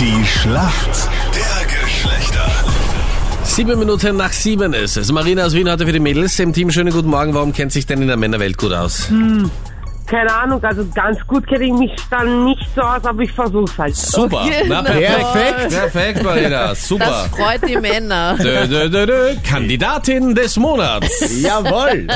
Die Schlacht der Geschlechter. Sieben Minuten nach sieben ist es. Marina aus Wien hatte für die Mädels im Team schönen guten Morgen. Warum kennt sich denn in der Männerwelt gut aus? Keine Ahnung, also ganz gut kenne ich mich dann nicht so aus, aber ich versuch's halt. Super. Na, na perfekt. Perfekt, Marina. Das Super. freut die Männer. Dö, dö, dö, dö. Kandidatin des Monats. Jawohl!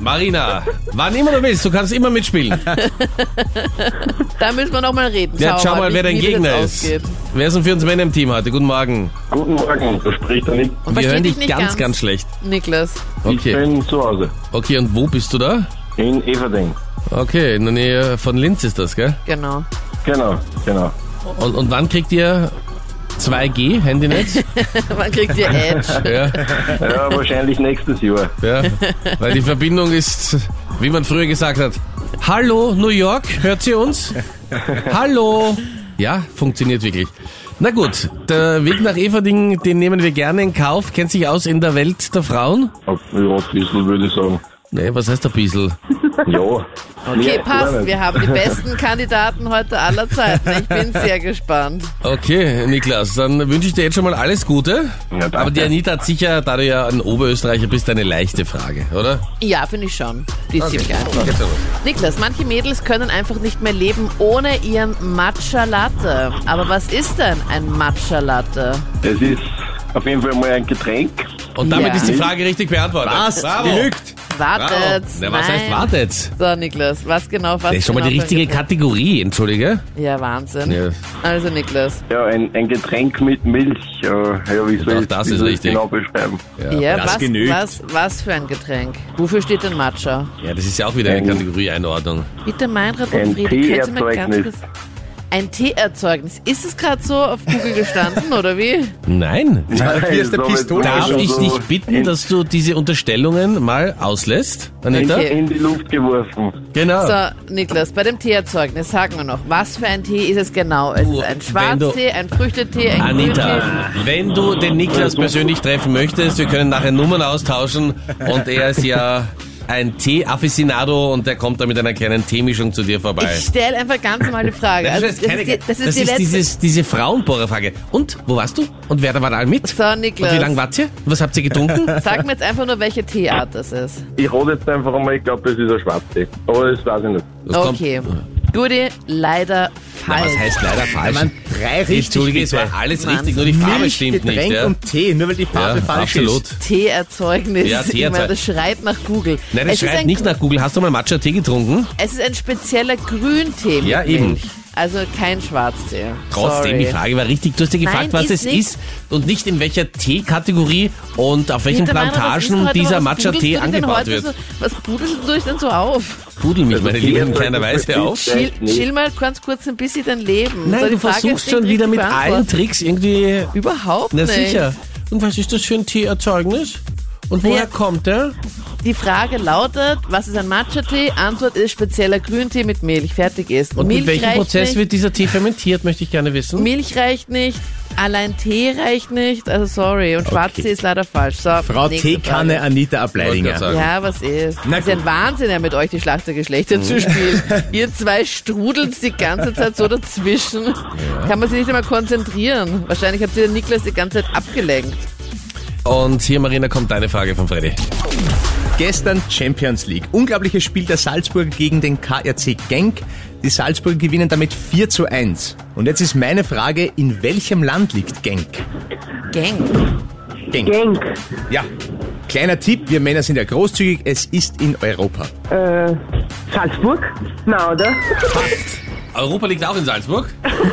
Marina, wann immer du willst, du kannst immer mitspielen. Da müssen wir noch mal reden. Ja, schau mal, wer dein Gegner ist. ausgeht. Wer sind für uns Männer im Team heute? Guten Morgen. Guten Morgen, da spricht der Nick. Und Wir hören dich ganz, ganz. ganz schlecht. Niklas. Ich Okay. bin zu Hause. Okay, und wo bist du da? In Everding. Okay, in der Nähe von Linz ist das, gell? Genau. Genau, genau. Und, und wann kriegt ihr 2G, Handynetz? Man kriegt ihr Edge. ja, Ja, wahrscheinlich nächstes Jahr. ja. Weil die Verbindung ist, wie man früher gesagt hat, Hallo, New York, hört sie uns? Hallo. Ja, funktioniert wirklich. Na gut, der Weg nach Everding, den nehmen wir gerne in Kauf. Kennt sich aus in der Welt der Frauen? Ja, ein bisschen würde ich sagen. Nee, was heißt ein bisschen? Ja. Okay, passt. Wir haben die besten Kandidaten heute aller Zeiten. Ich bin sehr gespannt. Okay, Niklas, dann wünsche ich dir jetzt schon mal alles Gute. Ja, danke. Aber die Anita hat sicher, da du ja ein Oberösterreicher bist, eine leichte Frage, oder? Ja, finde ich schon. Die ist ziemlich einfach. Geht's los. Niklas, manche Mädels können einfach nicht mehr leben ohne ihren Matcha Latte. Aber was ist denn ein Matcha Latte? Es ist auf jeden Fall mal ein Getränk. Und damit Ja. ist die Frage richtig beantwortet. Was? Bravo. Genügt! Wartet. Na, was heißt wartet? So, Niklas, was genau, was Das ist schon mal genau die ein richtige? Kategorie, entschuldige. Ja, Wahnsinn. Ja. Also, Niklas. Ja, ein, ein Getränk mit Milch. Äh, ja, wie soll Auch ich das wie ist soll ich richtig. genau beschreiben? Ja, das was, genügt. was, was für ein Getränk? Wofür steht denn Matcha? Ja, das ist ja auch wieder eine Ein- Kategorieeinordnung. Bitte Meinrad Ein und Friedi, können Sie mal ganz Teeerzeugnis. kurz... Ein Teeerzeugnis. Ist es gerade so auf Google gestanden, oder wie? Nein. Hier ist der Pistole. Darf ich so dich bitten, dass du diese Unterstellungen mal auslässt, Anita? Okay. in die Luft geworfen. Genau. So, Niklas, bei dem Teeerzeugnis sagen wir noch, was für ein Tee ist es genau? Es ist ein Schwarztee, ein Früchtetee, ein Anita, Grüntee. wenn du den Niklas persönlich treffen möchtest, wir können nachher Nummern austauschen und er ist ja ein Tee-Afficionado und der kommt dann mit einer kleinen Teemischung zu dir vorbei. Ich stelle einfach ganz normale Frage. Also, das, ist die, das ist die letzte... dieses, diese Frauenbohrerfrage. Und, wo warst du? Und wer da war da mit? So, Und Niklas, wie lange wart ihr? Was habt ihr getrunken? sag mir jetzt einfach nur, welche Teeart das ist. Ich rate jetzt einfach einmal, ich glaube, das ist ein Schwarztee. Aber das weiß ich nicht. Das Okay. Gudi, leider Na, falsch. was heißt leider falsch? Man, drei richtig Entschuldige, es war alles Mann. richtig, nur die Farbe Milch, stimmt nicht. Getränk Ja? und Tee, nur weil die Ja, Farbe falsch absolut. ist. Teeerzeugnis. Ja, Ich meine, das schreit nach Google. Nein, das es schreit nicht nach Google. Hast du mal Matcha-Tee getrunken? Es ist ein spezieller Grüntee mit Ja, eben. Milch. Also kein Schwarztee. Trotzdem, Sorry. die Frage war richtig. Du hast dir gefragt, Nein, was ist es nicht. ist und nicht in welcher Teekategorie und auf welchen du Plantagen heute dieser Matcha-Tee du angebaut wird. So, was budelst du dich denn so auf? Pudel mich, meine Also Lieben, in Teeerzeugnis keiner Weise auf. Chill, chill mal ganz kurz ein bisschen dein Leben. Nein, so, du die Frage versuchst schon wieder mit allen. Tricks irgendwie... Überhaupt Na nicht. sicher. Und was ist das für ein Teeerzeugnis? Und woher Naja, kommt der? Die Frage lautet, was ist ein Matcha-Tee? Antwort ist spezieller Grüntee mit Milch. Fertig ist. Und Milch mit welchem reicht Prozess nicht. wird dieser Tee fermentiert, möchte ich gerne wissen. Milch reicht nicht, allein Tee reicht nicht, also sorry. Und Schwarztee ist leider falsch. So, Frau Teekanne. Anita Ableidinger. Ja, was ist? Na Das ist ja gut. ein Wahnsinn, ja, mit euch die Schlacht der Geschlechter zu spielen. Ihr zwei strudelt die ganze Zeit so dazwischen. Kann man sich nicht einmal konzentrieren. Wahrscheinlich habt ihr den Niklas die ganze Zeit abgelenkt. Und hier, Marina, kommt deine Frage von Freddy. Gestern Champions League. Unglaubliches Spiel der Salzburger gegen den KRC Genk. Die Salzburger gewinnen damit 4 zu 1. Und jetzt ist meine Frage, in welchem Land liegt Genk? Gang. Genk. Genk. Ja. Kleiner Tipp, wir Männer sind ja großzügig, es ist in Europa. Äh, Salzburg? Na, oder? Europa liegt auch in Salzburg.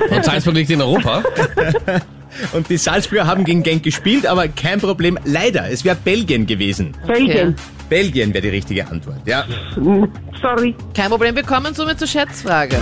Und Salzburg liegt in Europa. Und die Salzburger haben gegen Genk gespielt, aber kein Problem. Leider, es wäre Belgien gewesen. Belgien. Belgien wäre die richtige Antwort. Ja. Hm, Sorry. Kein Problem, wir kommen somit zur Schätzfrage.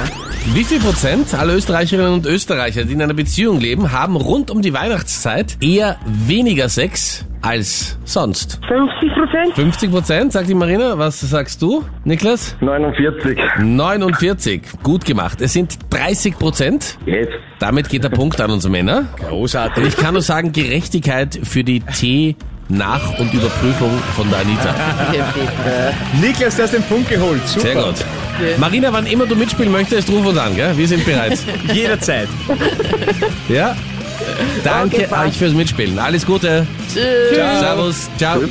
Wie viel Prozent aller Österreicherinnen und Österreicher, die in einer Beziehung leben, haben rund um die Weihnachtszeit eher weniger Sex als sonst. 50 Prozent? 50 Prozent, sagt die Marina. Was sagst du, Niklas? 49. 49. Gut gemacht. Es sind 30 Prozent. Jetzt. Damit geht der Punkt an uns Männer. Großartig. Und ich kann nur sagen, Gerechtigkeit für die T. Nach- und Überprüfung von der Anita. Niklas, du hast den Punkt geholt. Super. Sehr gut. Marina, wann immer du mitspielen möchtest, ruf uns an, gell? Wir sind bereit. Jederzeit. Ja? Danke okay, euch fürs Mitspielen. Alles Gute. Tschüss. Ciao. Servus. Ciao.